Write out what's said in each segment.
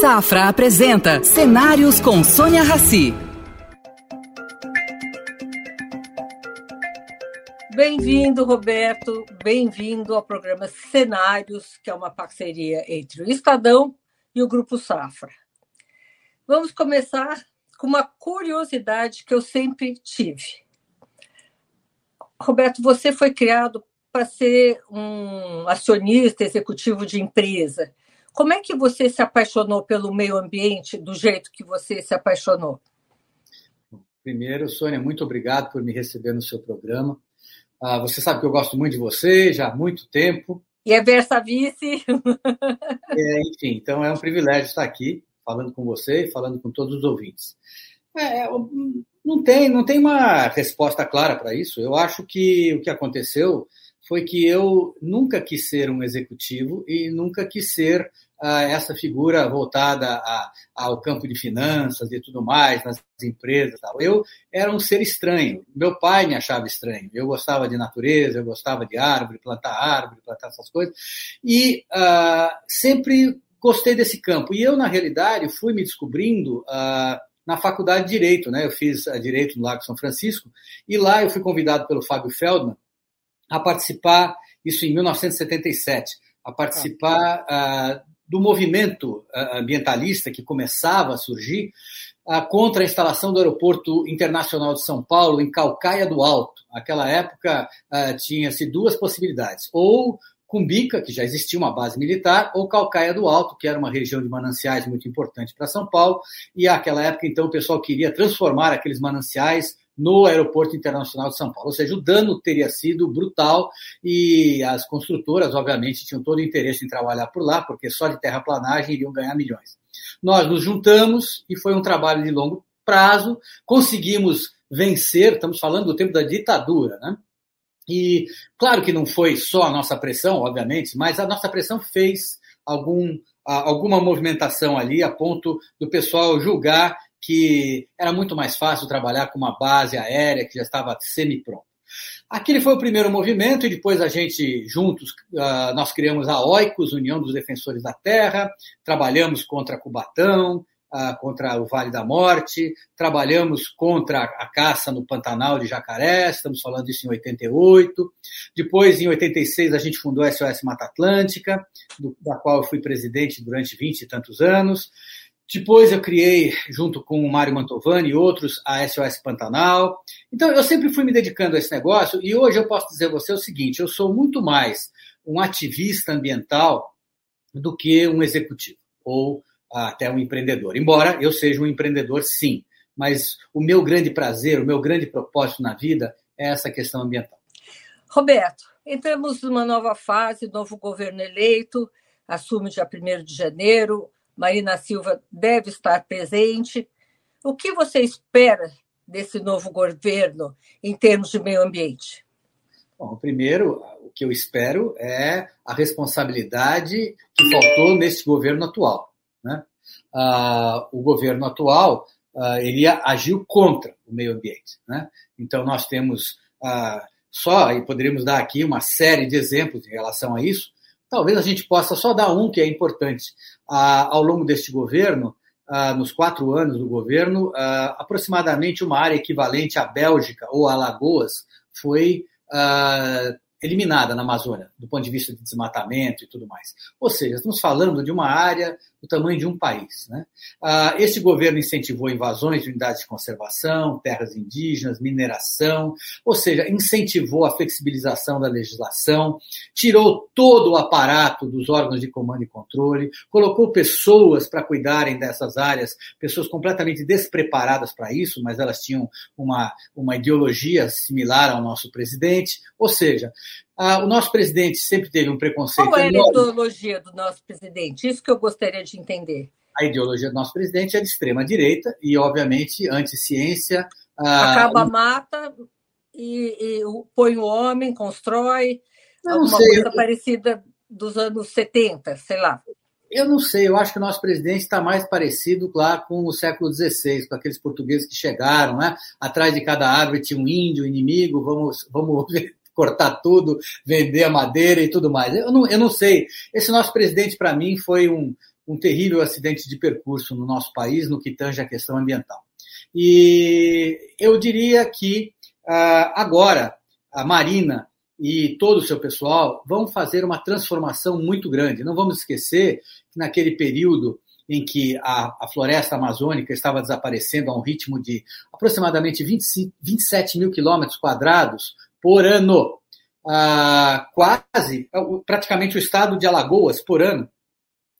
Safra apresenta Cenários com Sônia Rassi. Bem-vindo, Roberto. Bem-vindo ao programa Cenários, que é uma parceria entre o Estadão e o Grupo Safra. Vamos começar com uma curiosidade que eu sempre tive. Roberto, você foi criado para ser um acionista executivo de empresa. Como é que você se apaixonou pelo meio ambiente do jeito que você se apaixonou? Primeiro, Sônia, muito obrigado por me receber no seu programa. Ah, você sabe que eu gosto muito de você já há muito tempo. E é Versa Vice. é, enfim, então é um privilégio estar aqui falando com você e falando com todos os ouvintes. É, não, tem, não tem uma resposta clara para isso. Eu acho que o que aconteceu foi que eu nunca quis ser um executivo e nunca quis ser ah, essa figura voltada a, ao campo de finanças e tudo mais, nas empresas. Tal. Eu era um ser estranho. Meu pai me achava estranho. Eu gostava de natureza, eu gostava de árvore, plantar árvore, plantar essas coisas. E ah, sempre gostei desse campo. E eu, na realidade, fui me descobrindo. Ah, na faculdade de Direito, né? Eu fiz Direito no Lago São Francisco e lá eu fui convidado pelo Fábio Feldman a participar, isso em 1977, a participar uh, do movimento uh, ambientalista que começava a surgir uh, contra a instalação do Aeroporto Internacional de São Paulo em Calcaia do Alto. Naquela época tinha-se duas possibilidades, ou Cumbica, que já existia uma base militar, ou Calcaia do Alto, que era uma região de mananciais muito importante para São Paulo, e naquela época, então, o pessoal queria transformar aqueles mananciais no Aeroporto Internacional de São Paulo. Ou seja, o dano teria sido brutal e as construtoras, obviamente, tinham todo o interesse em trabalhar por lá, porque só de terraplanagem iriam ganhar milhões. Nós nos juntamos e foi um trabalho de longo prazo, conseguimos vencer, estamos falando do tempo da ditadura, né? E claro que não foi só a nossa pressão, obviamente, mas a nossa pressão fez algum, alguma movimentação ali a ponto do pessoal julgar que era muito mais fácil trabalhar com uma base aérea que já estava semi-pronta. Aquele foi o primeiro movimento e depois a gente, juntos, ah, nós criamos a OICOS, União dos Defensores da Terra, trabalhamos contra Cubatão, ah, contra o Vale da Morte, trabalhamos contra a caça no Pantanal de Jacaré, estamos falando disso em 88. Depois, em 86, a gente fundou a SOS Mata Atlântica, da qual eu fui presidente durante 20 e tantos anos. Depois eu criei, junto com o Mário Mantovani e outros, a SOS Pantanal. Então eu sempre fui me dedicando a esse negócio e hoje eu posso dizer a você o seguinte: eu sou muito mais um ativista ambiental do que um executivo ou até um empreendedor. Embora eu seja um empreendedor, sim, mas o meu grande prazer, o meu grande propósito na vida é essa questão ambiental. Roberto, entramos numa nova fase, novo governo eleito, assume dia 1 de janeiro Marina Silva deve estar presente. O que você espera desse novo governo em termos de meio ambiente? Bom, primeiro, o que eu espero é a responsabilidade que faltou nesse governo atual. Né? Ah, o governo atual ah, ele agiu contra o meio ambiente. Né? Então, nós temos ah, só, e poderíamos dar aqui uma série de exemplos em relação a isso, Talvez a gente possa só dar um que é importante. Ah, ao longo deste governo, ah, nos quatro anos do governo, ah, aproximadamente uma área equivalente à Bélgica ou a Alagoas foi eliminada na Amazônia, do ponto de vista de desmatamento e tudo mais. Ou seja, estamos falando de uma área do tamanho de um país. Né? Ah, esse governo incentivou invasões de unidades de conservação, terras indígenas, mineração, ou seja, incentivou a flexibilização da legislação, tirou todo o aparato dos órgãos de comando e controle, colocou pessoas para cuidarem dessas áreas, pessoas completamente despreparadas para isso, mas elas tinham uma, uma ideologia similar ao nosso presidente. Ou seja, ah, o nosso presidente sempre teve um preconceito. Qual é a ideologia do nosso presidente? Isso que eu gostaria de entender. A ideologia do nosso presidente é de extrema direita e, obviamente, anti-ciência. Ah, Acaba a mata e, e, põe o homem, constrói alguma sei, coisa eu... parecida dos anos 70, sei lá. Eu não sei, eu acho que o nosso presidente está mais parecido lá com o século XVI, com aqueles portugueses que chegaram, né? Atrás de cada árvore tinha um índio, um inimigo, vamos, vamos cortar tudo, vender a madeira e tudo mais. Eu não, eu não sei. Esse nosso presidente, para mim, foi um, um terrível acidente de percurso no nosso país no que tange a questão ambiental. E eu diria que uh, agora a Marina e todo o seu pessoal vão fazer uma transformação muito grande. Não vamos esquecer que naquele período em que a, a, floresta amazônica estava desaparecendo a um ritmo de aproximadamente 20, 27 mil quilômetros quadrados por ano, ah, quase, praticamente o estado de Alagoas por ano.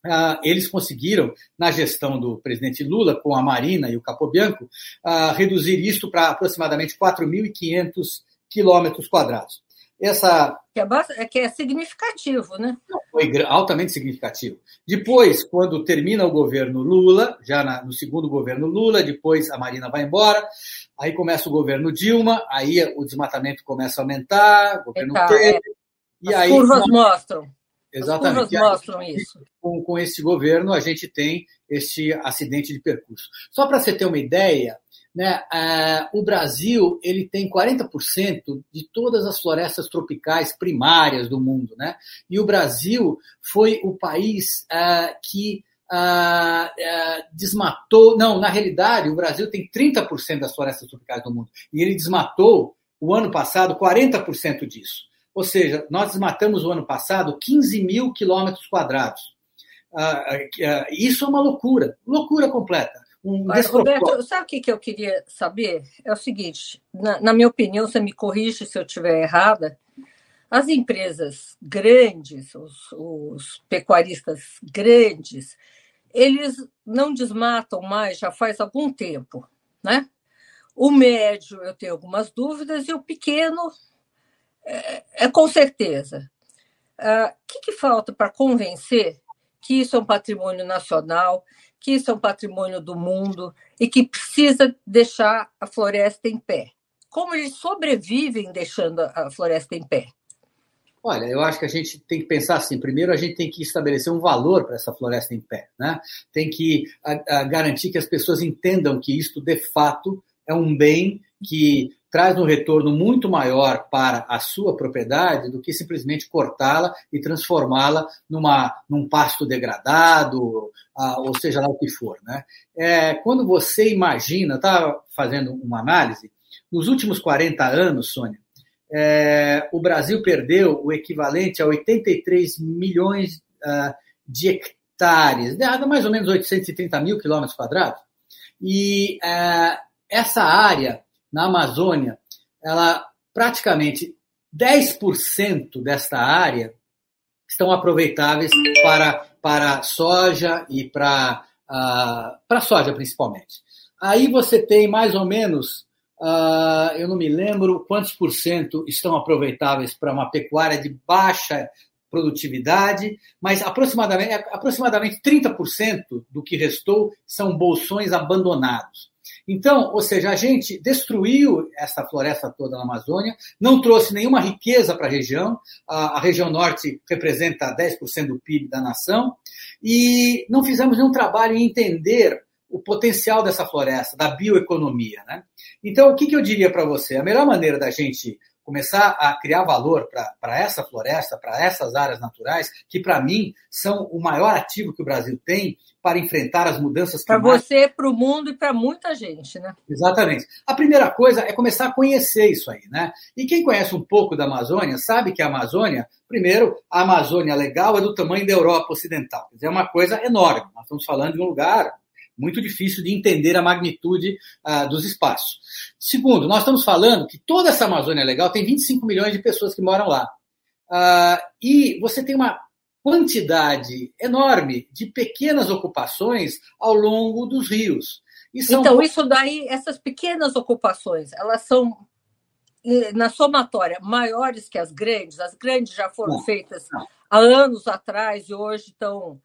Ah, eles conseguiram, na gestão do presidente Lula, com a Marina e o Capobianco, ah, reduzir isto para aproximadamente 4.500 quilômetros quadrados. Essa... Que é, é, que é significativo, né? Foi altamente significativo. Depois, quando termina o governo Lula, já na, no segundo governo Lula, depois a Marina vai embora, aí começa o governo Dilma, aí o desmatamento começa a aumentar, o governo tá, Temer, é. e As aí... curvas mostram. Exatamente. As curvas mostram isso. Com, com esse governo, a gente tem este acidente de percurso. Só para você ter uma ideia, né, uh, o Brasil ele tem 40% de todas as florestas tropicais primárias do mundo. Né? E o Brasil foi o país uh, que uh, desmatou. Não, na realidade, o Brasil tem 30% das florestas tropicais do mundo. E ele desmatou, o ano passado, 40% disso. Ou seja, nós desmatamos o ano passado 15 mil quilômetros quadrados. isso é uma loucura, loucura completa um Mas, Roberto, sabe o que, que eu queria saber? É o seguinte, na, na minha opinião, você me corrige se eu estiver errada, as empresas grandes, os, os, pecuaristas grandes, eles não desmatam mais já faz algum tempo, né? O médio eu tenho algumas dúvidas e o pequeno é, é com certeza. O uh, que, que falta para convencer que isso é um patrimônio nacional, que isso é um patrimônio do mundo e que precisa deixar a floresta em pé. Como eles sobrevivem deixando a floresta em pé? Olha, eu acho que a gente tem que pensar assim. Primeiro, a gente tem que estabelecer um valor para essa floresta em pé, né? Tem que a, a garantir que as pessoas entendam que isto de fato é um bem que traz um retorno muito maior para a sua propriedade do que simplesmente cortá-la e transformá-la numa, num pasto degradado, ah, ou seja lá o que for. Né? É, quando você imagina, estava fazendo uma análise, nos últimos 40 anos, Sônia, é, o Brasil perdeu o equivalente a 83 milhões ah, de hectares, dá mais ou menos 830 mil quilômetros quadrados, e ah, essa área na Amazônia, ela praticamente 10% desta área estão aproveitáveis para, para soja e para, uh, para soja principalmente. Aí você tem mais ou menos, uh, eu não me lembro quantos por cento estão aproveitáveis para uma pecuária de baixa produtividade, mas aproximadamente, aproximadamente 30% do que restou são bolsões abandonados. Então, ou seja, a gente destruiu essa floresta toda na Amazônia, não trouxe nenhuma riqueza para a região, a região norte representa 10% do PIB da nação, e não fizemos nenhum trabalho em entender o potencial dessa floresta, da bioeconomia. Né? Então, o que, que eu diria para você? A melhor maneira da gente começar a criar valor para essa floresta, para essas áreas naturais, que para mim são o maior ativo que o Brasil tem para enfrentar as mudanças climáticas. Para você, para o mundo e para muita gente, né? Exatamente. A primeira coisa é começar a conhecer isso aí, né? E quem conhece um pouco da Amazônia sabe que a Amazônia, primeiro, a Amazônia legal é do tamanho da Europa Ocidental. Quer dizer, é uma coisa enorme. Nós estamos falando de um lugar muito difícil de entender a magnitude uh, dos espaços. Segundo, nós estamos falando que toda essa Amazônia legal tem 25 milhões de pessoas que moram lá. Uh, e você tem uma quantidade enorme de pequenas ocupações ao longo dos rios. São... Então, isso daí, essas pequenas ocupações, elas são, na somatória, maiores que as grandes? As grandes já foram não, feitas não. há anos atrás e hoje estão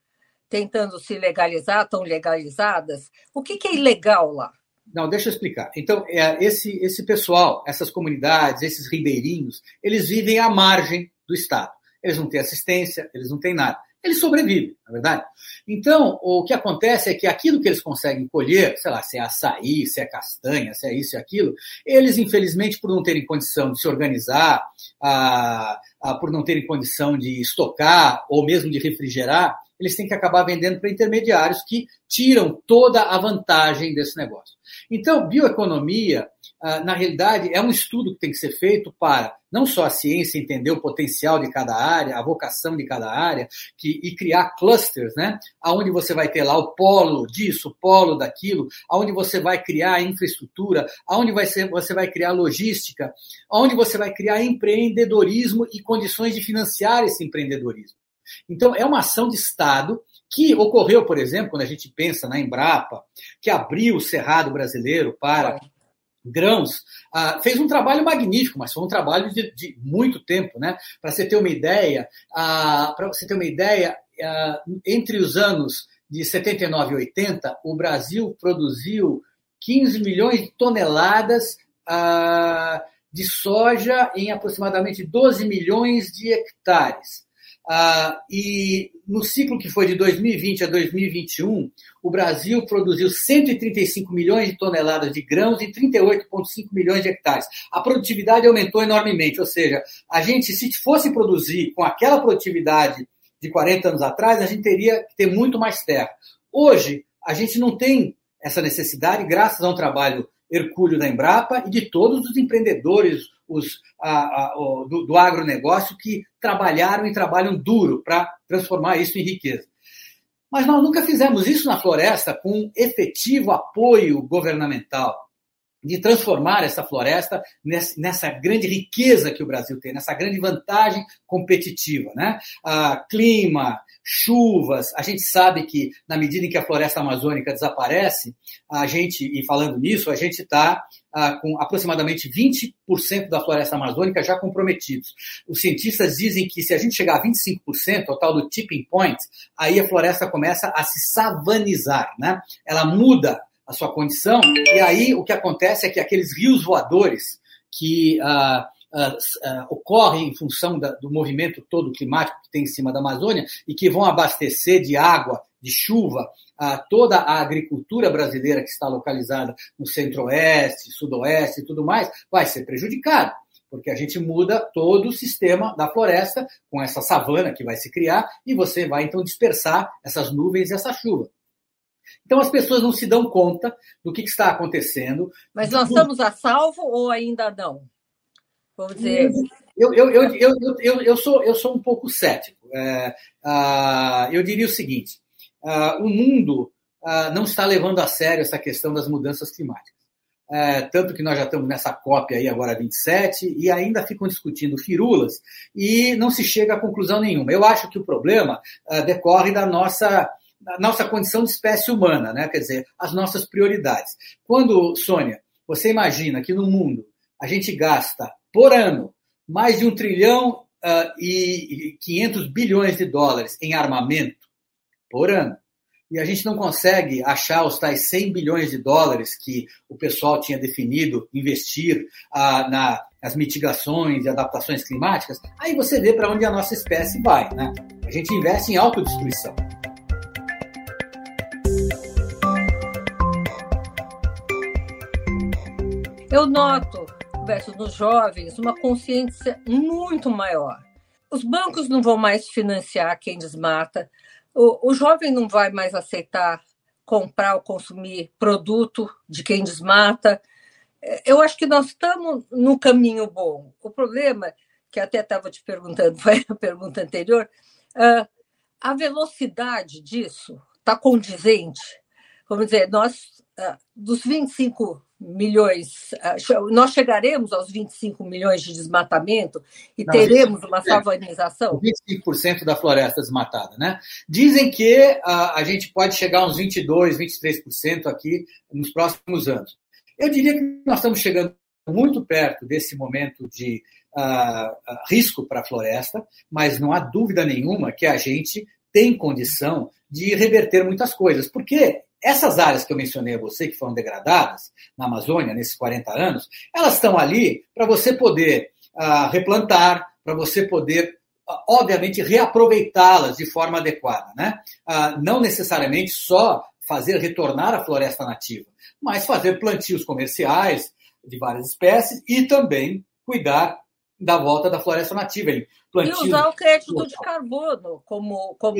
tentando se legalizar, estão legalizadas. O que, que é ilegal lá? Não, deixa eu explicar. Então, é, esse, esse pessoal, essas comunidades, esses ribeirinhos, eles vivem à margem do Estado eles não têm assistência, eles não têm nada. Eles sobrevivem, na é verdade. Então, o que acontece é que aquilo que eles conseguem colher, sei lá, se é açaí, se é castanha, se é isso e aquilo, eles, infelizmente, por não terem condição de se organizar, ah, ah, por não terem condição de estocar ou mesmo de refrigerar eles têm que acabar vendendo para intermediários que tiram toda a vantagem desse negócio. Então, bioeconomia ah, na realidade, é um estudo que tem que ser feito para não só a ciência entender o potencial de cada área, a vocação de cada área, que, e criar clusters, né? Onde você vai ter lá o polo disso, o polo daquilo, aonde você vai criar infraestrutura, aonde vai ser, você vai criar logística, aonde você vai criar empreendedorismo e condições de financiar esse empreendedorismo. Então, é uma ação de Estado que ocorreu, por exemplo, quando a gente pensa na Embrapa, que abriu o Cerrado brasileiro para grãos, ah, fez um trabalho magnífico, mas foi um trabalho de, de muito tempo, né? Para você ter uma ideia, ah, para você ter uma ideia, ah, entre os anos de 79 e 80, o Brasil produziu 15 milhões de toneladas de soja em aproximadamente 12 milhões de hectares. Ah, e no ciclo que foi de 2020 a 2021, o Brasil produziu 135 milhões de toneladas de grãos e 38,5 milhões de hectares. A produtividade aumentou enormemente, ou seja, a gente, se fosse produzir com aquela produtividade de 40 anos atrás, a gente teria que ter muito mais terra. Hoje, a gente não tem essa necessidade, graças a um trabalho hercúleo da Embrapa e de todos os empreendedores, os, a, a, o, do, do agronegócio que trabalharam e trabalham duro para transformar isso em riqueza. Mas nós nunca fizemos isso na floresta com efetivo apoio governamental de transformar essa floresta nessa grande riqueza que o Brasil tem, nessa grande vantagem competitiva. Né? Ah, clima, chuvas, a gente sabe que na medida em que a floresta amazônica desaparece, a gente, e falando nisso, a gente está ah, com aproximadamente 20% da floresta amazônica já comprometidos. Os cientistas dizem que se a gente chegar a 25%, o tal do tipping point, aí a floresta começa a se savanizar, né? Ela muda a sua condição, e aí o que acontece é que aqueles rios voadores que uh, uh, uh, ocorrem em função da, do movimento todo climático que tem em cima da Amazônia e que vão abastecer de água, de chuva, toda a agricultura brasileira que está localizada no centro-oeste, sudoeste e tudo mais, vai ser prejudicada porque a gente muda todo o sistema da floresta com essa savana que vai se criar e você vai então dispersar essas nuvens e essa chuva. Então as pessoas não se dão conta do que, está acontecendo. Mas nós estamos a salvo ou ainda não? Vamos dizer. Eu, eu, eu, eu, eu, eu, sou, eu sou um pouco cético. É, uh, eu diria o seguinte: uh, o mundo uh, não está levando a sério essa questão das mudanças climáticas. É, tanto que nós já estamos nessa cópia aí agora 27 e ainda ficam discutindo firulas e não se chega a conclusão nenhuma. Eu acho que o problema decorre da nossa a nossa condição de espécie humana, né? quer dizer, as nossas prioridades. Quando, Sônia, você imagina que no mundo a gente gasta por ano mais de um trilhão uh, e 500 bilhões de dólares em armamento por ano, e a gente não consegue achar os tais 100 bilhões de dólares que o pessoal tinha definido investir ah, na, nas mitigações e adaptações climáticas, aí você vê para onde a nossa espécie vai. Né? A gente investe em autodestruição. Eu noto, Beto, nos jovens, uma consciência muito maior. Os bancos não vão mais financiar quem desmata, o, o jovem não vai mais aceitar comprar ou consumir produto de quem desmata. É, eu acho que nós estamos no caminho bom. O problema, que até estava te perguntando, foi a pergunta anterior, ah, a velocidade disso está condizente. Vamos dizer, nós, ah, dos 25 milhões, ah, nós chegaremos aos 25 milhões de desmatamento e Não, teremos uma savanização? 25% da floresta desmatada, né? Dizem que a, a gente pode chegar a uns 22, 23% aqui nos próximos anos. Eu diria que nós estamos chegando muito perto desse momento de uh, risco para a floresta, mas não há dúvida nenhuma que a gente tem condição de reverter muitas coisas, porque essas áreas que eu mencionei a você, que foram degradadas na Amazônia nesses 40 anos, elas estão ali para você poder uh, replantar, para você poder, obviamente, reaproveitá-las de forma adequada. Né? Uh, não necessariamente só fazer retornar a floresta nativa, mas fazer plantios comerciais de várias espécies e também cuidar da volta da floresta nativa. e usar o crédito de carbono como, como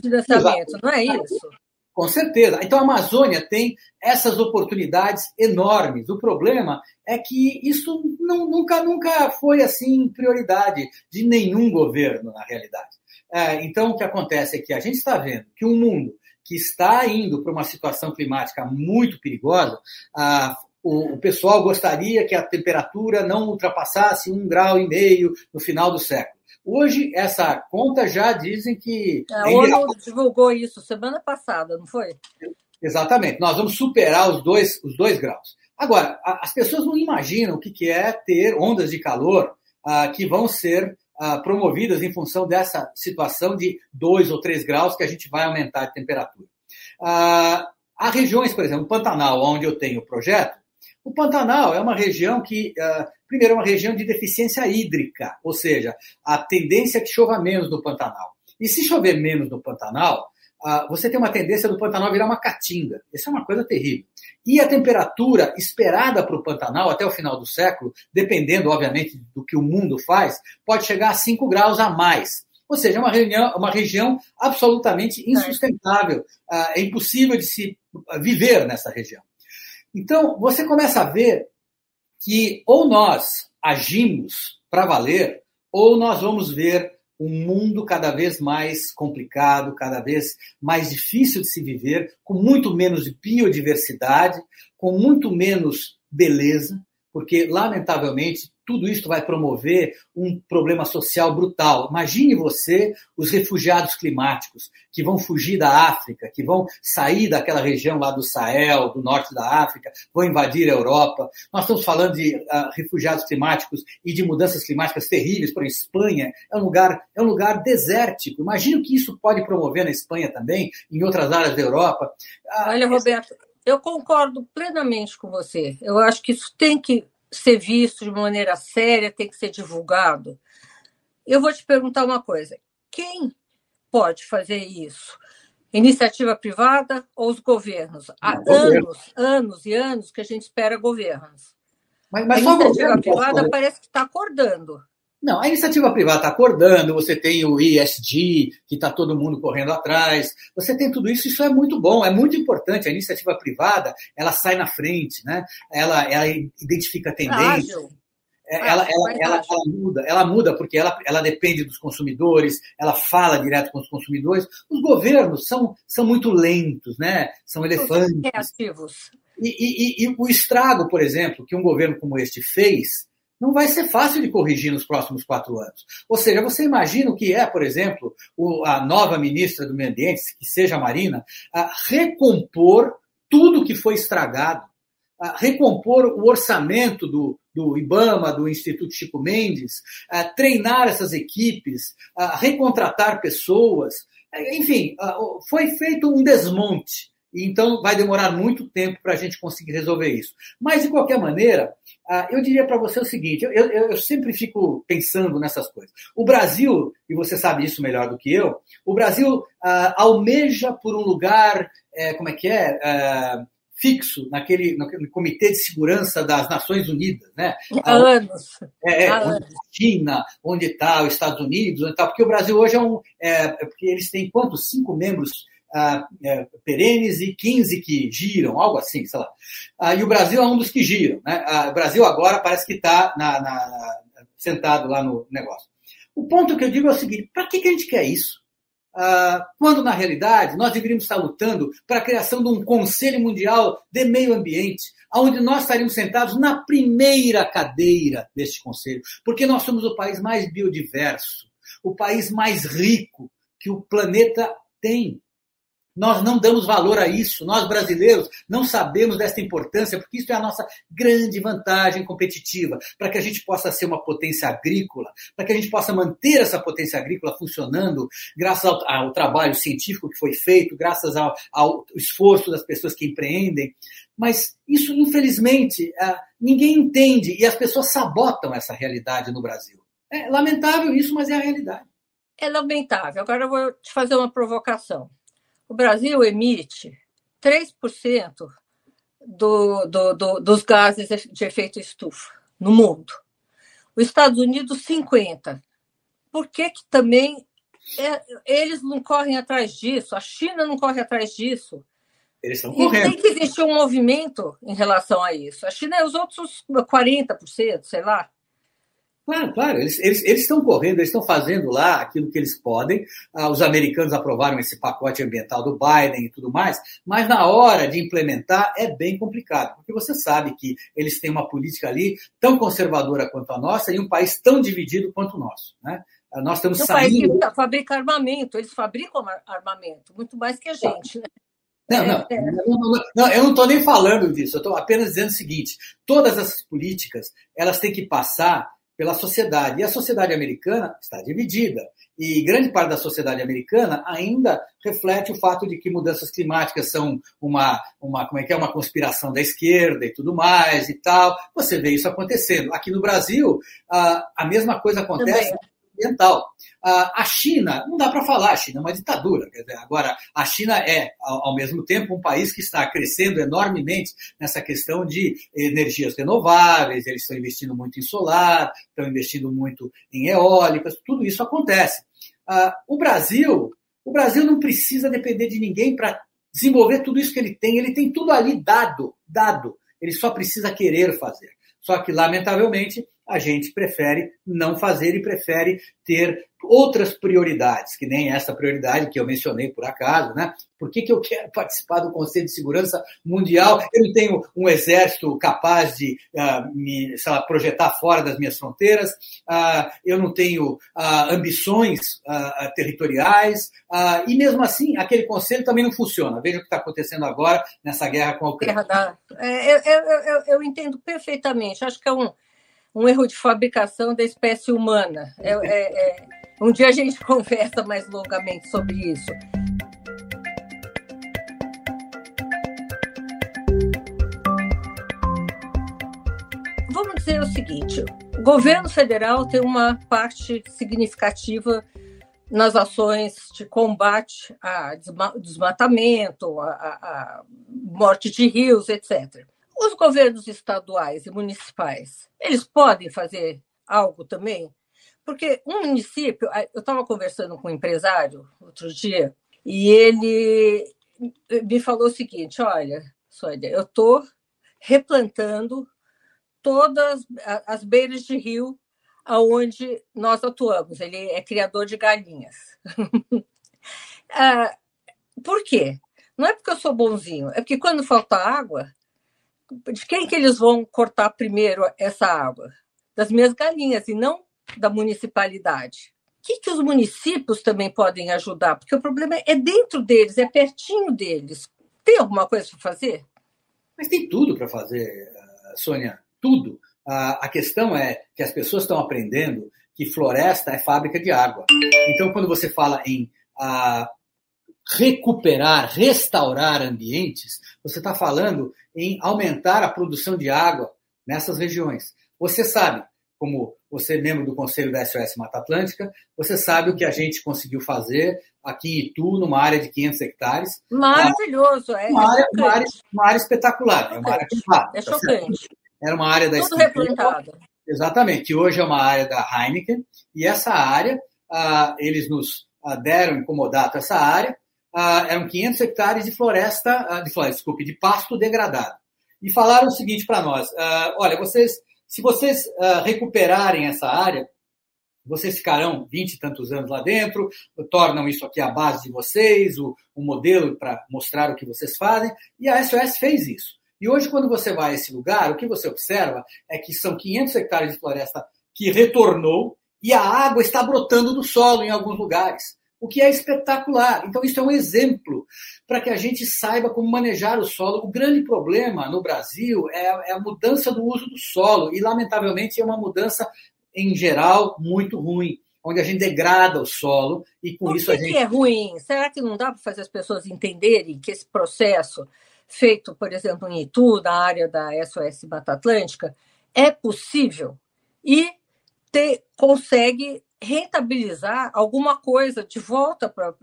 financiamento, Exato. não é isso? Com certeza. Então a Amazônia tem essas oportunidades enormes. O problema é que isso não, nunca, nunca foi assim prioridade de nenhum governo, na realidade. É, então o que acontece é que a gente está vendo que um mundo que está indo para uma situação climática muito perigosa, o, o, pessoal gostaria que a temperatura não ultrapassasse um grau e meio no final do século. Hoje, essa conta já dizem que. É, a ONU divulgou isso semana passada, não foi? Exatamente. Nós vamos superar os dois, os dois graus. Agora, as pessoas não imaginam o que é ter ondas de calor ah, que vão ser ah, promovidas em função dessa situação de 2 ou 3 graus que a gente vai aumentar a temperatura. Ah, há regiões, por exemplo, o Pantanal, onde eu tenho o projeto, o Pantanal é uma região que, uh, primeiro, é uma região de deficiência hídrica, ou seja, a tendência é que chova menos no Pantanal. E se chover menos no Pantanal, uh, você tem uma tendência do Pantanal virar uma caatinga. Isso é uma coisa terrível. E a temperatura esperada para o Pantanal até o final do século, dependendo, obviamente, do que o mundo faz, pode chegar a 5 graus a mais. Ou seja, é uma, reunião, uma região absolutamente insustentável. Uh, é impossível de se viver nessa região. Então, você começa a ver que ou nós agimos para valer, ou nós vamos ver um mundo cada vez mais complicado, cada vez mais difícil de se viver, com muito menos biodiversidade, com muito menos beleza, porque, lamentavelmente, tudo isso vai promover um problema social brutal. Imagine você os refugiados climáticos que vão fugir da África, que vão sair daquela região lá do Sahel, do norte da África, vão invadir a Europa. Nós estamos falando de uh, refugiados climáticos e de mudanças climáticas terríveis. Por Espanha é um lugar é um lugar desértico. Imagine o que isso pode promover na Espanha também, em outras áreas da Europa. Uh, Olha, Roberto, eu concordo plenamente com você. Eu acho que isso tem que ser visto de maneira séria, tem que ser divulgado. Eu vou te perguntar uma coisa: quem pode fazer isso? Iniciativa privada ou os governos? Há Não, anos, governo. anos e anos que a gente espera governos. Mas, mas a iniciativa privada parece que está acordando. Não, a iniciativa privada está acordando, você tem o ISD, que está todo mundo correndo atrás, você tem tudo isso, isso é muito bom, é muito importante. A iniciativa privada, ela sai na frente, né? ela, ela identifica tendências. É, ela, ela, ela, ela, muda, ela muda porque ela, ela depende dos consumidores, ela fala direto com os consumidores. Os governos são, são muito lentos, né? São elefantes. Reativos. E, e, e, e o estrago, por exemplo, que um governo como este fez, não vai ser fácil de corrigir nos próximos quatro anos. Ou seja, você imagina o que é, por exemplo, a nova ministra do Meio Ambiente, que seja a Marina, a recompor tudo que foi estragado, a recompor o orçamento do, do IBAMA, do Instituto Chico Mendes, a treinar essas equipes, a recontratar pessoas. Enfim, foi feito um desmonte então vai demorar muito tempo para a gente conseguir resolver isso. Mas, de qualquer maneira, ah, eu diria para você o seguinte: eu, eu, eu, sempre fico pensando nessas coisas. O Brasil, e você sabe isso melhor do que eu, o Brasil uh, almeja por um lugar, é, como é que é? Uh, fixo naquele, naquele Comitê de Segurança das Nações Unidas, né? Há anos. É, é Há onde anos. China, onde está os Estados Unidos, onde está, porque o Brasil hoje é um, é, porque eles têm quantos? Cinco membros ah, é, perenes e 15 que giram, algo assim, sei lá. Ah, e o Brasil é um dos que giram. Né? Ah, o Brasil agora parece que está sentado lá no negócio. O ponto que eu digo é o seguinte: para que, que a gente quer isso? Ah, quando, na realidade, nós deveríamos estar lutando para a criação de um Conselho Mundial de Meio Ambiente, onde nós estaríamos sentados na primeira cadeira deste conselho, porque nós somos o país mais biodiverso, o país mais rico que o planeta tem. Nós não damos valor a isso. Nós, brasileiros, não sabemos dessa importância, porque isso é a nossa grande vantagem competitiva, para que a gente possa ser uma potência agrícola, para que a gente possa manter essa potência agrícola funcionando, graças ao, ao trabalho científico que foi feito, graças ao, ao, esforço das pessoas que empreendem. Mas isso, infelizmente, ah, ninguém entende e as pessoas sabotam essa realidade no Brasil. É lamentável isso, mas é a realidade. É lamentável. Agora eu vou te fazer uma provocação o Brasil emite 3% do, do, do, dos gases de efeito estufa no mundo. os Estados Unidos 50. Por que, que também é, eles não correm atrás disso? A China não corre atrás disso? Eles estão correndo. E tem que existir um movimento em relação a isso. A China é os outros 40%, sei lá. Claro, claro, eles, eles, eles estão correndo, eles estão fazendo lá aquilo que eles podem. Ah, os americanos aprovaram esse pacote ambiental do Biden e tudo mais, mas na hora de implementar é bem complicado, porque você sabe que eles têm uma política ali tão conservadora quanto a nossa e um país tão dividido quanto o nosso. Né? Ah, nós estamos um saindo. país que fabrica armamento, eles fabricam armamento, muito mais que a gente. Né? Não, não, é, é. não, não, não, eu não estou nem falando disso, eu estou apenas dizendo o seguinte: todas essas políticas elas têm que passar pela sociedade. E a sociedade americana está dividida. E grande parte da sociedade americana ainda reflete o fato de que mudanças climáticas são uma, uma, como é que é, uma conspiração da esquerda e tudo mais e tal. Você vê isso acontecendo. Aqui no Brasil, a, a mesma coisa acontece. Também ambiental. A China, não dá para falar, a China é uma ditadura. Agora, a China é, ao mesmo tempo, um país que está crescendo enormemente nessa questão de energias renováveis, eles estão investindo muito em solar, estão investindo muito em eólicas, tudo isso acontece. O Brasil, o Brasil não precisa depender de ninguém para desenvolver tudo isso que ele tem, ele tem tudo ali dado, dado. Ele só precisa querer fazer. Só que, lamentavelmente, a gente prefere não fazer e prefere ter outras prioridades, que nem essa prioridade que eu mencionei por acaso, né? Por que, que eu quero participar do Conselho de Segurança Mundial? Eu não tenho um exército capaz de uh, me lá, projetar fora das minhas fronteiras, uh, eu não tenho uh, ambições territoriais, e mesmo assim, aquele conselho também não funciona. Veja o que está acontecendo agora nessa guerra com a Ucrânia. É, eu, eu, eu, eu entendo perfeitamente. Acho que é um um erro de fabricação da espécie humana. É, é, é... Um dia a gente conversa mais longamente sobre isso. Vamos dizer o seguinte: o governo federal tem uma parte significativa nas ações de combate ao desmatamento, a, a morte de rios, etc. Os governos estaduais e municipais, eles podem fazer algo também? Porque um município, eu estava conversando com um empresário outro dia, e ele me falou o seguinte: olha, Sônia, eu estou replantando todas as beiras de rio aonde nós atuamos. Ele é criador de galinhas. ah, por quê? Não é porque eu sou bonzinho, é porque quando falta água, de quem que eles vão cortar primeiro essa água? Das minhas galinhas e não da municipalidade. O que, que os municípios também podem ajudar? Porque o problema é dentro deles, é pertinho deles. Tem alguma coisa para fazer? Mas tem tudo para fazer, Sônia, tudo. A questão é que as pessoas estão aprendendo que floresta é fábrica de água. Então, quando você fala em recuperar, restaurar ambientes, você está falando em aumentar a produção de água nessas regiões. Você sabe, como você é membro do Conselho da SOS Mata Atlântica, você sabe o que a gente conseguiu fazer aqui em Itu, numa área de 500 hectares. Maravilhoso, é. Uma área, uma área, uma área espetacular. É, uma área é tá chocante. Era uma área da Tudo replantada. Exatamente, que hoje é uma área da Heineken, e essa área, ah, eles nos ah, deram incomodato essa área, ah, eram 500 hectares de floresta, ah, de floresta, desculpe, de pasto degradado. E falaram o seguinte para nós: ah, olha, vocês, se vocês ah, recuperarem essa área, vocês ficarão 20 e tantos anos lá dentro, tornam isso aqui a base de vocês, o, o modelo para mostrar o que vocês fazem, e a SOS fez isso. E hoje, quando você vai a esse lugar, o que você observa é que são 500 hectares de floresta que retornou e a água está brotando do solo em alguns lugares o que é espetacular. Então, isso é um exemplo para que a gente saiba como manejar o solo. O grande problema no Brasil é, é a mudança do uso do solo, e, lamentavelmente, é uma mudança, em geral, muito ruim onde a gente degrada o solo e com Por isso a gente. que é ruim? Será que não dá para fazer as pessoas entenderem que esse processo feito, por exemplo, em Itu, na área da SOS Mata Atlântica, é possível e ter, consegue rentabilizar alguma coisa de volta para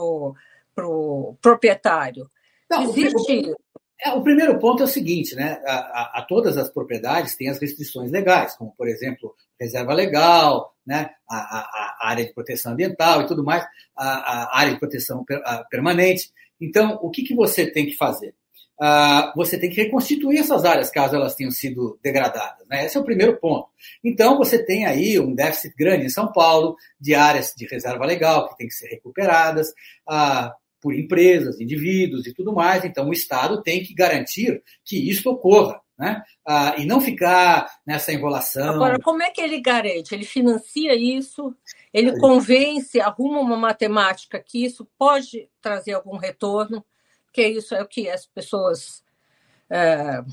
o pro proprietário. Não, Existe. O, é, o primeiro ponto é o seguinte, né? A, a, a, todas as propriedades têm as restrições legais, como, por exemplo, reserva legal, né, a, a, área de proteção ambiental e tudo mais, a, área de proteção permanente. Então, o que, que você tem que fazer? Uh, você tem que reconstituir essas áreas caso elas tenham sido degradadas. Né? Esse é o primeiro ponto. Então, você tem aí um déficit grande em São Paulo de áreas de reserva legal que têm que ser recuperadas uh, por empresas, indivíduos e tudo mais. Então, o Estado tem que garantir que isso ocorra. Né? Uh, e não ficar nessa enrolação. Agora, como é que ele garante? Ele financia isso? Ele convence, arruma uma matemática que isso pode trazer algum retorno? Porque isso é o que as pessoas é,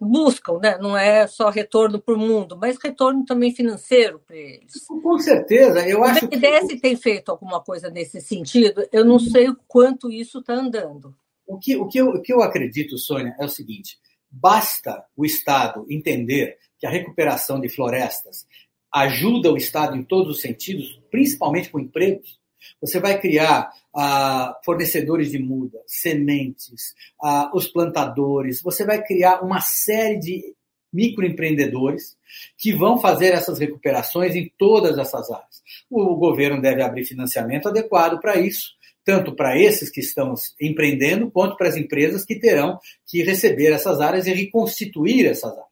buscam, né? não é só retorno para o mundo, mas retorno também financeiro para eles. Com certeza, eu acho. O BNDES que... tem feito alguma coisa nesse sentido, eu não sei o quanto isso está andando. O que, o, que eu, o que eu acredito, Sônia, é o seguinte: basta o Estado entender que a recuperação de florestas ajuda o Estado em todos os sentidos, principalmente com empregos, você vai criar ah, fornecedores de muda, sementes, ah, os plantadores, você vai criar uma série de microempreendedores que vão fazer essas recuperações em todas essas áreas. O governo deve abrir financiamento adequado para isso, tanto para esses que estão empreendendo, quanto para as empresas que terão que receber essas áreas e reconstituir essas áreas.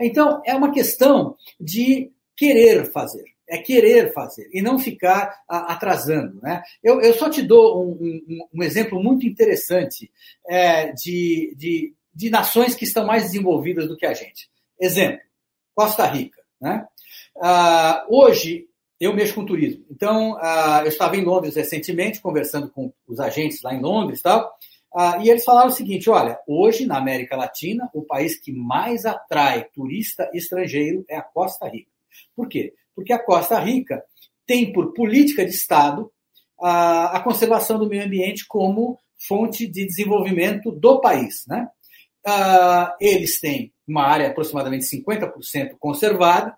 Então, é uma questão de querer fazer é querer fazer e não ficar atrasando. Né? Eu, eu só te dou um, um, um exemplo muito interessante é, de, de, de, nações que estão mais desenvolvidas do que a gente. Exemplo, Costa Rica. Né? Ah, hoje, eu mexo com turismo. Então, ah, eu estava em Londres recentemente, conversando com os agentes lá em Londres e tal, ah, e eles falaram o seguinte: olha, hoje na América Latina, o país que mais atrai turista estrangeiro é a Costa Rica. Por quê? Porque a Costa Rica tem por política de Estado a, a conservação do meio ambiente como fonte de desenvolvimento do país. Né? Uh, eles têm uma área aproximadamente 50% conservada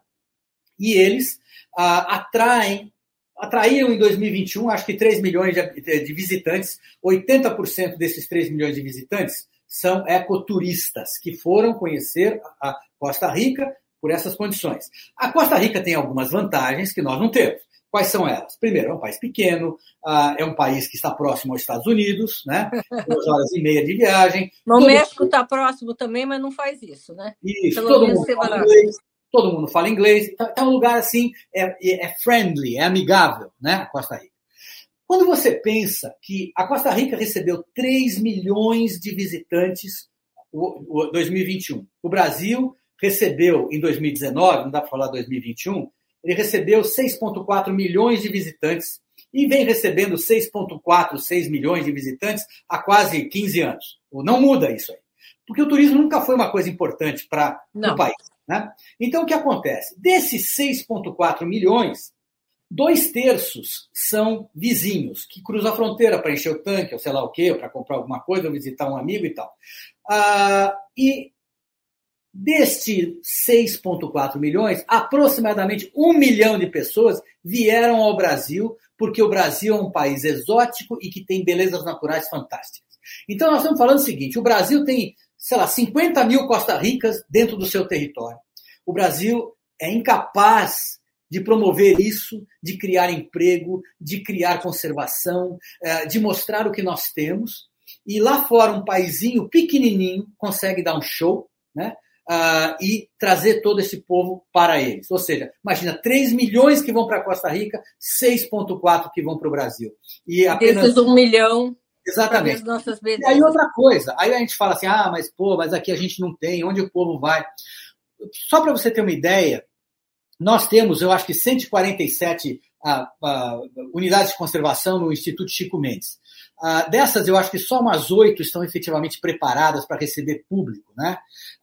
e eles uh, atraem, atraíram em 2021, acho que 3 milhões de, de visitantes, 80% desses 3 milhões de visitantes são ecoturistas que foram conhecer a Costa Rica por essas condições. A Costa Rica tem algumas vantagens que nós não temos. Quais são elas? Primeiro, é um país pequeno, uh, é um país que está próximo aos Estados Unidos, né? Duas horas e meia de viagem. O México está próximo também, mas não faz isso, né? Isso, Pelo todo mundo fala inglês, todo mundo fala inglês. Então, é um lugar assim, é, é friendly, é amigável, né? A Costa Rica. Quando você pensa que a Costa Rica recebeu 3 milhões de visitantes em 2021, o Brasil recebeu em 2019, não dá para falar 2021, ele recebeu 6,4 milhões de visitantes e vem recebendo 6,4, 6 milhões de visitantes há quase 15 anos. Não muda isso aí. Porque o turismo nunca foi uma coisa importante para o país. Né? Então, o que acontece? Desses 6,4 milhões, dois terços são vizinhos, que cruzam a fronteira para encher o tanque, ou sei lá o quê, para comprar alguma coisa, ou visitar um amigo e tal. Ah, e Deste 6,4 milhões, aproximadamente um milhão de pessoas vieram ao Brasil, porque o Brasil é um país exótico e que tem belezas naturais fantásticas. Então, nós estamos falando o seguinte: o Brasil tem, sei lá, 50 mil Costa Ricas dentro do seu território. O Brasil é incapaz de promover isso, de criar emprego, de criar conservação, eh, de mostrar o que nós temos. E lá fora, um paizinho pequenininho consegue dar um show, né? Uh, e trazer todo esse povo para eles. Ou seja, imagina, 3 milhões que vão para Costa Rica, 6,4 que vão para o Brasil. E apenas... Desses um milhão. Exatamente. E aí outra coisa, aí a gente fala assim, ah, mas pô, mas aqui a gente não tem, onde o povo vai? Só para você ter uma ideia, nós temos, eu acho que 147 uh, uh, unidades de conservação no Instituto Chico Mendes. Uh, dessas, eu acho que só umas oito estão efetivamente preparadas para receber público. Né?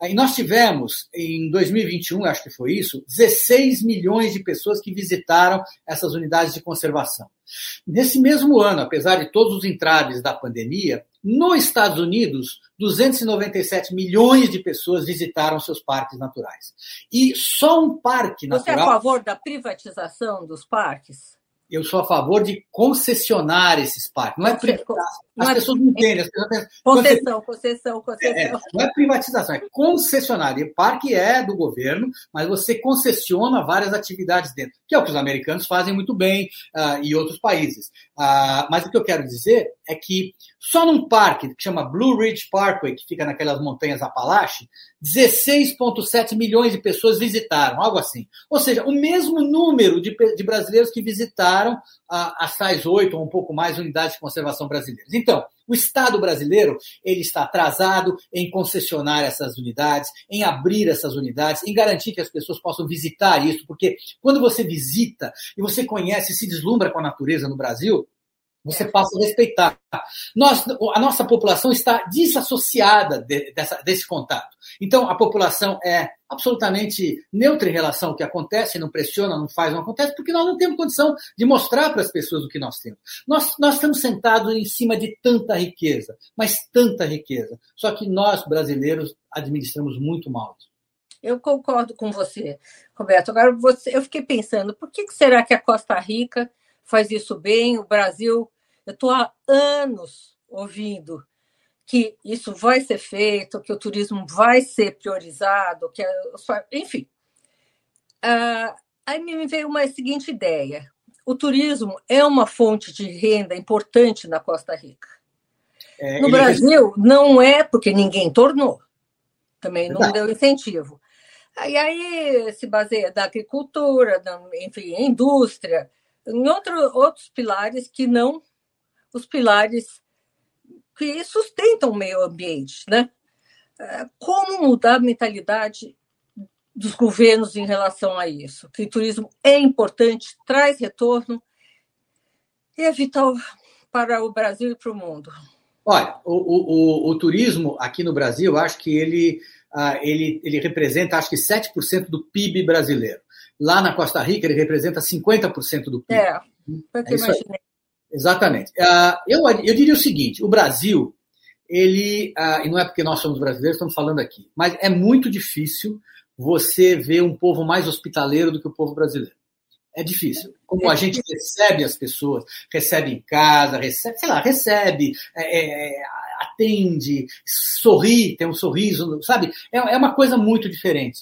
E nós tivemos, em 2021, acho que foi isso, 16 milhões de pessoas que visitaram essas unidades de conservação. Nesse mesmo ano, apesar de todos os entraves da pandemia, nos Estados Unidos, 297 milhões de pessoas visitaram seus parques naturais. E só um parque natural. Você é a favor da privatização dos parques? Eu sou a favor de concessionar esses parques. Não é privatização. As pessoas não entendem. As pessoas pensam, concessão, concessão, concessão. É, não é privatização, é concessionária. O parque é do governo, mas você concessiona várias atividades dentro, que é o que os americanos fazem muito bem uh, e outros países. Uh, mas o que eu quero dizer é que só num parque que chama Blue Ridge Parkway, que fica naquelas montanhas Apalache, 16,7 milhões de pessoas visitaram, algo assim. Ou seja, o mesmo número de, de brasileiros que visitaram as tais oito ou um pouco mais unidades de conservação brasileiras. Então, o Estado brasileiro ele está atrasado em concessionar essas unidades, em abrir essas unidades, em garantir que as pessoas possam visitar isso, porque quando você visita e você conhece se deslumbra com a natureza no Brasil, você passa a respeitar. Nós, a nossa população está desassociada de, dessa, desse contato. Então, a população é absolutamente neutra em relação ao que acontece, não pressiona, não faz, não acontece, porque nós não temos condição de mostrar para as pessoas o que nós temos. Nós, nós estamos sentados em cima de tanta riqueza, mas tanta riqueza. Só que nós, brasileiros, administramos muito mal. Eu concordo com você, Roberto. Agora, você, eu fiquei pensando, por que será que a Costa Rica faz isso bem, o Brasil eu estou há anos ouvindo que isso vai ser feito, que o turismo vai ser priorizado, que enfim. Uh, aí me veio uma seguinte ideia: o turismo é uma fonte de renda importante na Costa Rica. É, no Brasil, não é porque ninguém tornou, também não deu incentivo. E aí se baseia da agricultura, da, enfim, indústria, em outro, outros pilares que não os pilares que sustentam o meio ambiente, né? É, como mudar a mentalidade dos governos em relação a isso? Que o turismo é importante, traz retorno e é vital para o Brasil e para o mundo. Olha, o, o, o, turismo aqui no Brasil, acho que ele, uh, ele, ele representa, acho que 7% do PIB brasileiro. Lá na Costa Rica, ele representa 50% do PIB. É, que é imaginei. Exatamente. Uh, eu, eu diria o seguinte: o Brasil, ele, uh, e não é porque nós somos brasileiros, estamos falando aqui, mas é muito difícil você ver um povo mais hospitaleiro do que o povo brasileiro. É difícil. Como a gente recebe as pessoas, recebe em casa, recebe, sei lá, recebe, é, é, atende, sorri, tem um sorriso, sabe? É, é uma coisa muito diferente.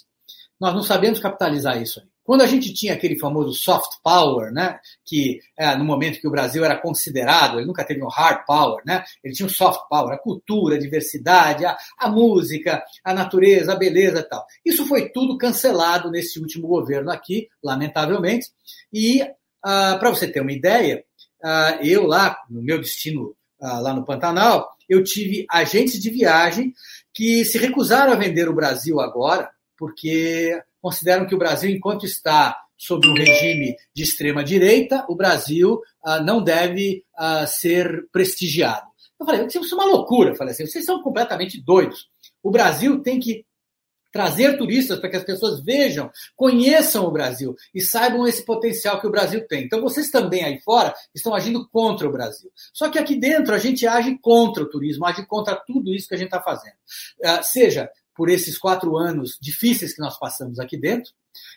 Nós não sabemos capitalizar isso aí. Quando a gente tinha aquele famoso soft power, né, que é, no momento que o Brasil era considerado, ele nunca teve um hard power, né, ele tinha um soft power, a cultura, a diversidade, a, a música, a natureza, a beleza e tal. Isso foi tudo cancelado nesse último governo aqui, lamentavelmente. E, uh, para você ter uma ideia, uh, eu lá, no meu destino uh, lá no Pantanal, eu tive agentes de viagem que se recusaram a vender o Brasil agora, porque consideram que o Brasil, enquanto está sob um regime de extrema direita, o Brasil ah, não deve ah, ser prestigiado. Eu falei, isso é uma loucura. Eu falei assim, vocês são completamente doidos. O Brasil tem que trazer turistas para que as pessoas vejam, conheçam o Brasil e saibam esse potencial que o Brasil tem. Então vocês também aí fora estão agindo contra o Brasil. Só que aqui dentro a gente age contra o turismo, age contra tudo isso que a gente está fazendo. Uh, seja por esses quatro anos difíceis que nós passamos aqui dentro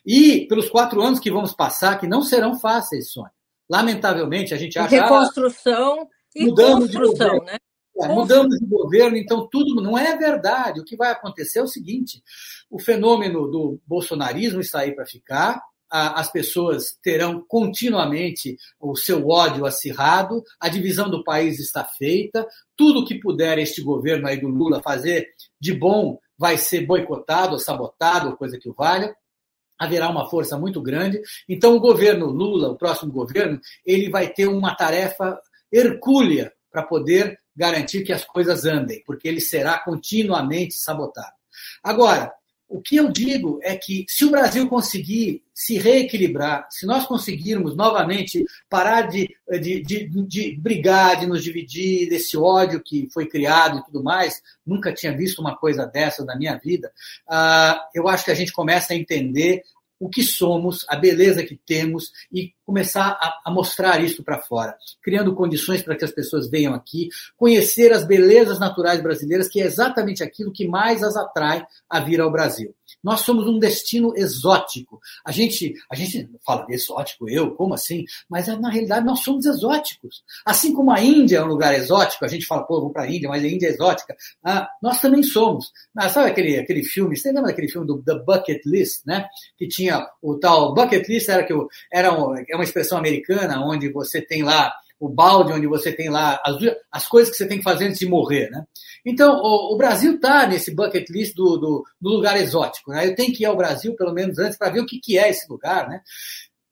e pelos quatro anos que vamos passar, que não serão fáceis, Sônia. Lamentavelmente, a gente acha... Reconstrução e construção, né? É, mudamos de governo, então tudo não é verdade. O que vai acontecer é o seguinte: o fenômeno do bolsonarismo está aí para ficar, as pessoas terão continuamente o seu ódio acirrado, a divisão do país está feita, tudo que puder este governo aí do Lula fazer de bom vai ser boicotado, sabotado, coisa que o valha. Haverá uma força muito grande. Então, o governo Lula, o próximo governo, ele vai ter uma tarefa hercúlea para poder garantir que as coisas andem, porque ele será continuamente sabotado. Agora, o que eu digo é que se o Brasil conseguir se reequilibrar, se nós conseguirmos novamente parar de, de, de, de, brigar, de nos dividir, desse ódio que foi criado e tudo mais, nunca tinha visto uma coisa dessa na minha vida, uh, eu acho que a gente começa a entender o que somos, a beleza que temos e começar a, a mostrar isso para fora, criando condições para que as pessoas venham aqui, conhecer as belezas naturais brasileiras, que é exatamente aquilo que mais as atrai a vir ao Brasil. Nós somos um destino exótico. A gente, a gente fala exótico, eu, como assim? Mas na realidade nós somos exóticos. Assim como a Índia é um lugar exótico, a gente fala, pô, vamos para a Índia, mas a Índia é exótica. Ah, nós também somos. Ah, sabe aquele, aquele filme, você lembra daquele filme do The Bucket List, né? Que tinha o tal Bucket List, era, que, era um, é uma expressão americana, onde você tem lá o balde onde você tem lá as, as coisas que você tem que fazer antes de morrer, né? Então, o, o Brasil está nesse bucket list do, do, do, lugar exótico, né? Eu tenho que ir ao Brasil, pelo menos antes, para ver o que, que é esse lugar, né?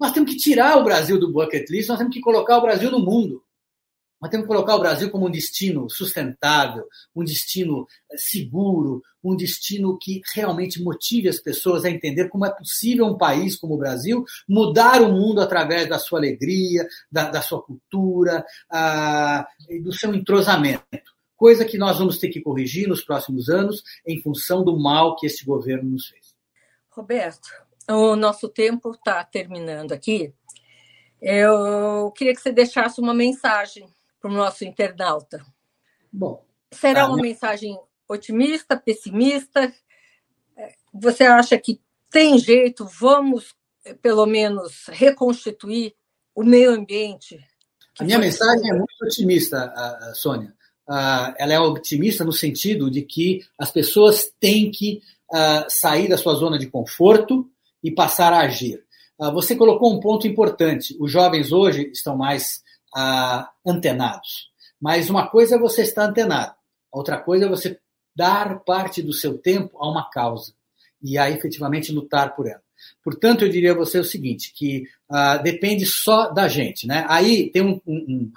Nós temos que tirar o Brasil do bucket list, nós temos que colocar o Brasil no mundo. Nós temos que colocar o Brasil como um destino sustentável, um destino eh, seguro, um destino que realmente motive as pessoas a entender como é possível um país como o Brasil mudar o mundo através da sua alegria, da, da sua cultura, ah, do seu entrosamento. Coisa que nós vamos ter que corrigir nos próximos anos em função do mal que este governo nos fez. Roberto, o nosso tempo está terminando aqui. Eu queria que você deixasse uma mensagem para o nosso internauta? Bom. Será tá, uma né? mensagem otimista, pessimista? Você acha que tem jeito? Vamos, pelo menos, reconstituir o meio ambiente? A minha mensagem é muito otimista, Sônia. Ela é otimista no sentido de que as pessoas têm que sair da sua zona de conforto e passar a agir. Você colocou um ponto importante. Os jovens hoje estão mais ah, antenados. Mas uma coisa é você estar antenado, outra coisa é você dar parte do seu tempo a uma causa e aí efetivamente lutar por ela. Portanto, eu diria a você o seguinte, que uh, depende só da gente. Né? Aí tem um, um,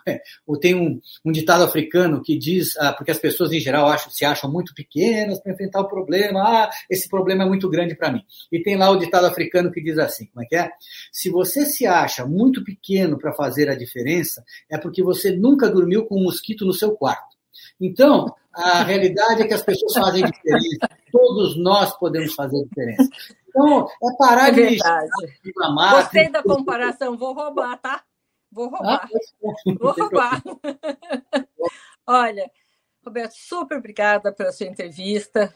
um tem um, um, ditado africano que diz, uh, porque as pessoas em geral acham, se acham muito pequenas para enfrentar o problema, ah, esse problema é muito grande para mim. E tem lá o ditado africano que diz assim, como é que é? Se você se acha muito pequeno para fazer a diferença, é porque você nunca dormiu com um mosquito no seu quarto. Então, a realidade é que as pessoas fazem diferença. Todos nós podemos fazer diferença. Então, é parar é de reclamar. Gostei da comparação, vou roubar, tá? Vou roubar. Ah, vou roubar. Olha, Roberto, super obrigada pela sua entrevista.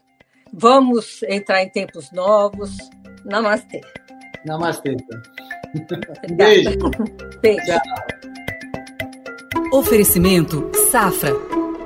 Vamos entrar em tempos novos. Namastê. Namastê. Então. Beijo. Beijo. Tchau. Oferecimento Safra.